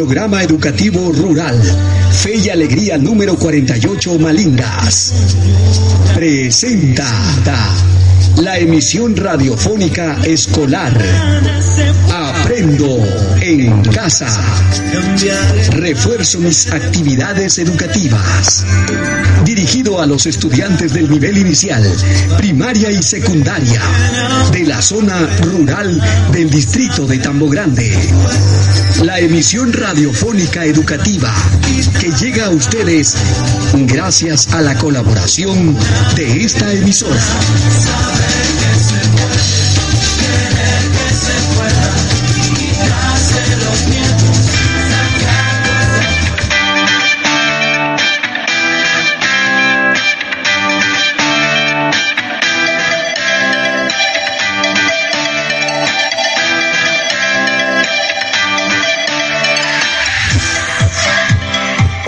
Programa Educativo Rural. Fe y Alegría número 48 Malingas. Presenta la emisión radiofónica escolar. En casa. Refuerzo mis actividades educativas. Dirigido a los estudiantes del nivel inicial, primaria y secundaria de la zona rural del distrito de Tambo Grande. La emisión radiofónica educativa que llega a ustedes gracias a la colaboración de esta emisora.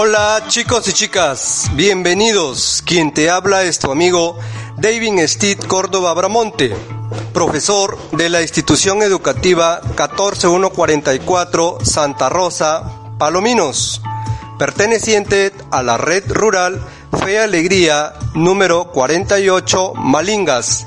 Hola chicos y chicas, bienvenidos. Quien te habla es tu amigo David Steve Córdoba Bramonte, profesor de la institución educativa 14144 Santa Rosa, Palominos, perteneciente a la red rural Fe Alegría número 48 Malingas,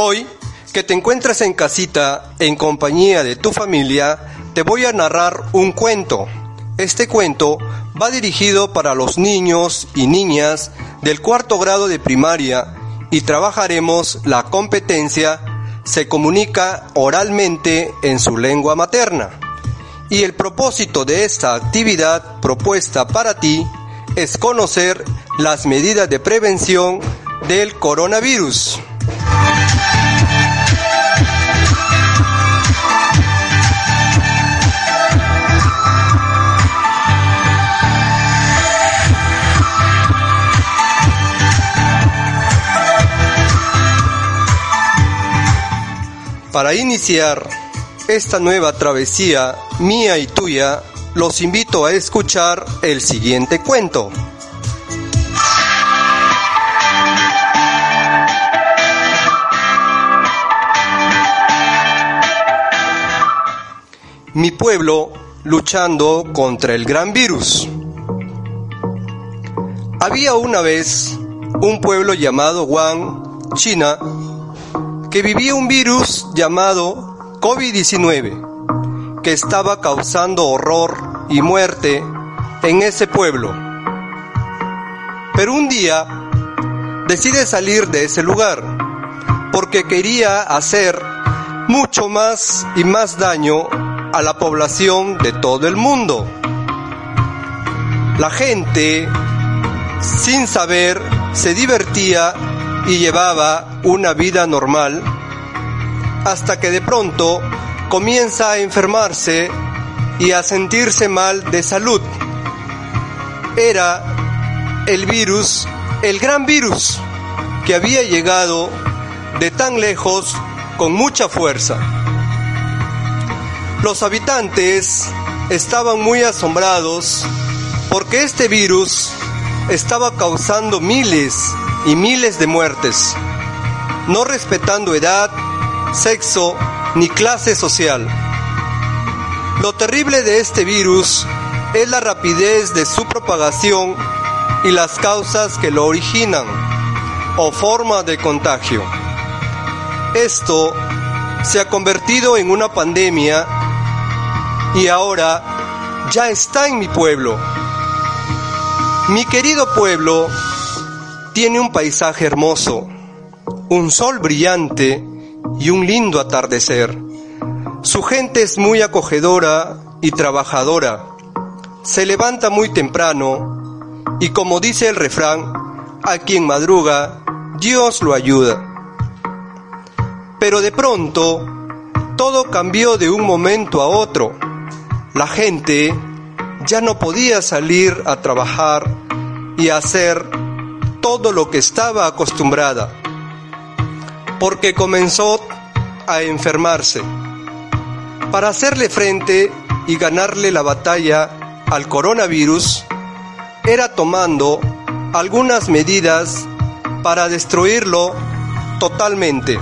Hoy, que te encuentras en casita en compañía de tu familia, te voy a narrar un cuento. Este cuento va dirigido para los niños y niñas del cuarto grado de primaria y trabajaremos la competencia se comunica oralmente en su lengua materna. Y el propósito de esta actividad propuesta para ti es conocer las medidas de prevención del coronavirus. Para iniciar esta nueva travesía mía y tuya, los invito a escuchar el siguiente cuento. Mi pueblo luchando contra el gran virus. Había una vez un pueblo llamado Wuhan, China, que vivía un virus llamado COVID-19 que estaba causando horror y muerte en ese pueblo. Pero un día decide salir de ese lugar porque quería hacer mucho más y más daño a la población de todo el mundo. La gente, sin saber, se divertía y llevaba una vida normal hasta que de pronto comienza a enfermarse y a sentirse mal de salud. Era el virus, el gran virus que había llegado de tan lejos con mucha fuerza. Los habitantes estaban muy asombrados porque este virus estaba causando miles y miles de muertes, no respetando edad, sexo ni clase social. Lo terrible de este virus es la rapidez de su propagación y las causas que lo originan o forma de contagio. Esto se ha convertido en una pandemia y ahora ya está en mi pueblo. Mi querido pueblo tiene un paisaje hermoso, un sol brillante y un lindo atardecer. Su gente es muy acogedora y trabajadora. Se levanta muy temprano y como dice el refrán, a quien madruga, Dios lo ayuda. Pero de pronto, todo cambió de un momento a otro. La gente ya no podía salir a trabajar y hacer todo lo que estaba acostumbrada, porque comenzó a enfermarse. Para hacerle frente, y ganarle la batalla al coronavirus era tomando algunas medidas para destruirlo totalmente.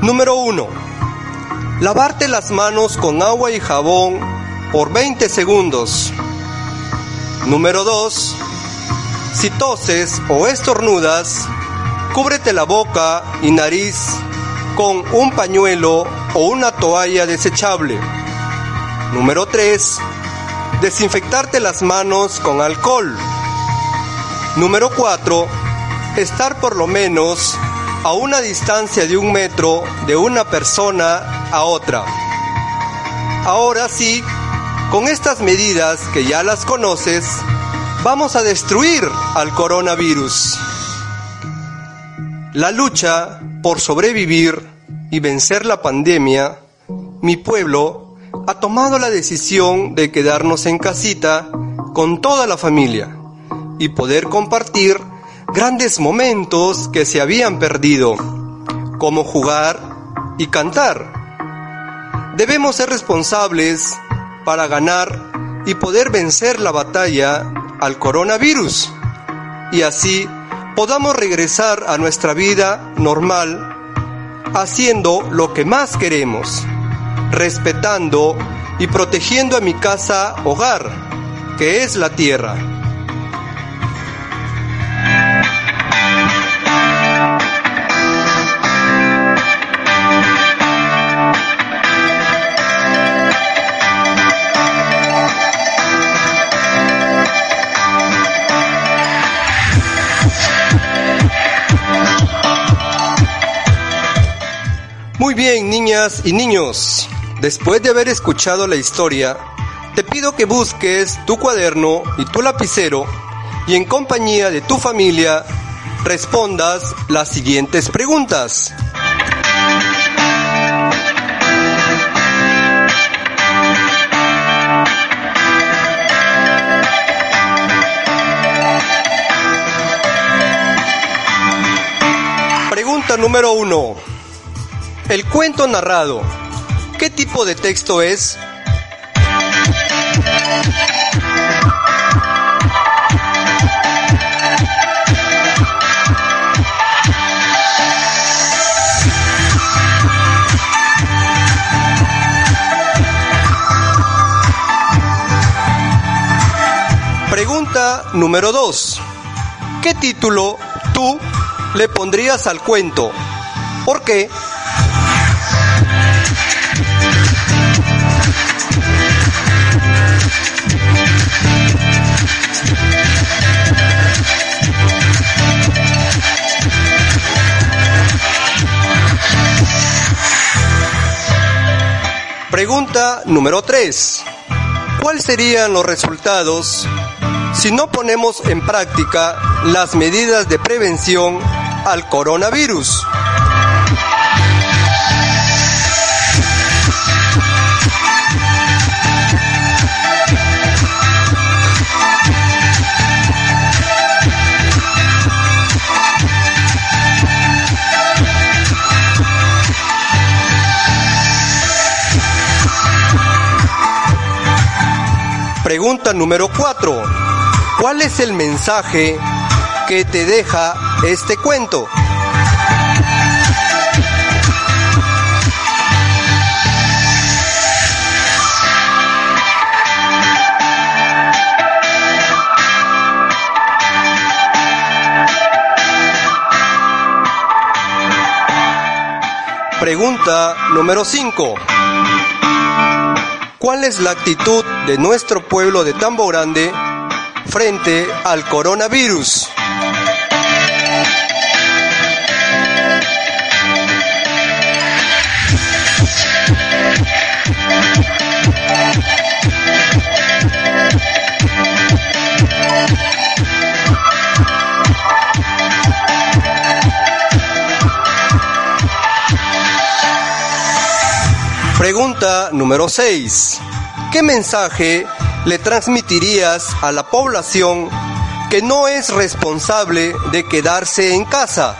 Número 1. Lavarte las manos con agua y jabón por 20 segundos. Número 2. Si toses o estornudas, cúbrete la boca y nariz con un pañuelo o una toalla desechable. Número 3. Desinfectarte las manos con alcohol. Número 4. Estar por lo menos a una distancia de un metro de una persona a otra. Ahora sí, con estas medidas que ya las conoces, vamos a destruir al coronavirus. La lucha por sobrevivir y vencer la pandemia, mi pueblo ha tomado la decisión de quedarnos en casita con toda la familia y poder compartir grandes momentos que se habían perdido, como jugar y cantar. Debemos ser responsables para ganar y poder vencer la batalla al coronavirus y así podamos regresar a nuestra vida normal haciendo lo que más queremos, respetando y protegiendo a mi casa hogar, que es la tierra. Muy bien, niñas y niños. Después de haber escuchado la historia, te pido que busques tu cuaderno y tu lapicero y en compañía de tu familia respondas las siguientes preguntas. Pregunta número uno. El cuento narrado. ¿Qué tipo de texto es? Pregunta número 2. ¿Qué título tú le pondrías al cuento? ¿Por qué? Pregunta número 3. ¿Cuáles serían los resultados si no ponemos en práctica las medidas de prevención al coronavirus? Pregunta número 4. ¿Cuál es el mensaje que te deja este cuento? Pregunta número 5. ¿Cuál es la actitud de nuestro pueblo de Tambo Grande frente al coronavirus? Pregunta número 6. ¿Qué mensaje le transmitirías a la población que no es responsable de quedarse en casa?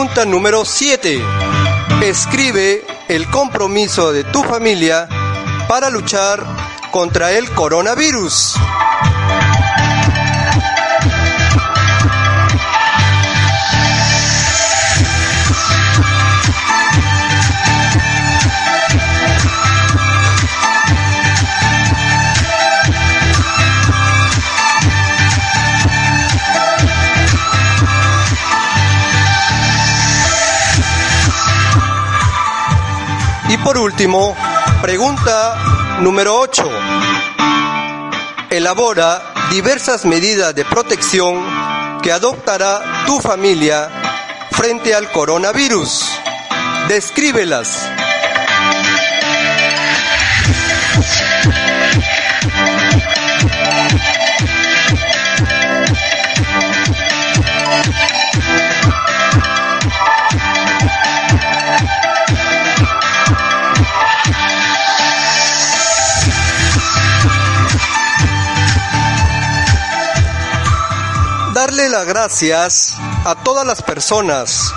Pregunta número 7. Escribe el compromiso de tu familia para luchar contra el coronavirus. Por último, pregunta número 8. Elabora diversas medidas de protección que adoptará tu familia frente al coronavirus. Descríbelas. Las gracias a todas las personas,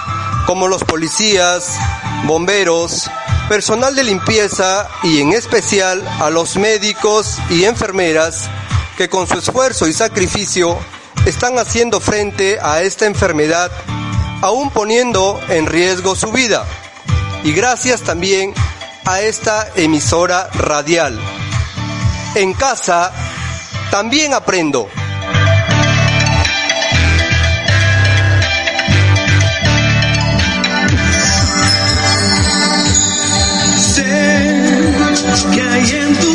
como los policías, bomberos, personal de limpieza y en especial a los médicos y enfermeras que con su esfuerzo y sacrificio están haciendo frente a esta enfermedad, aún poniendo en riesgo su vida. Y gracias también a esta emisora radial. En casa también aprendo que hay en tu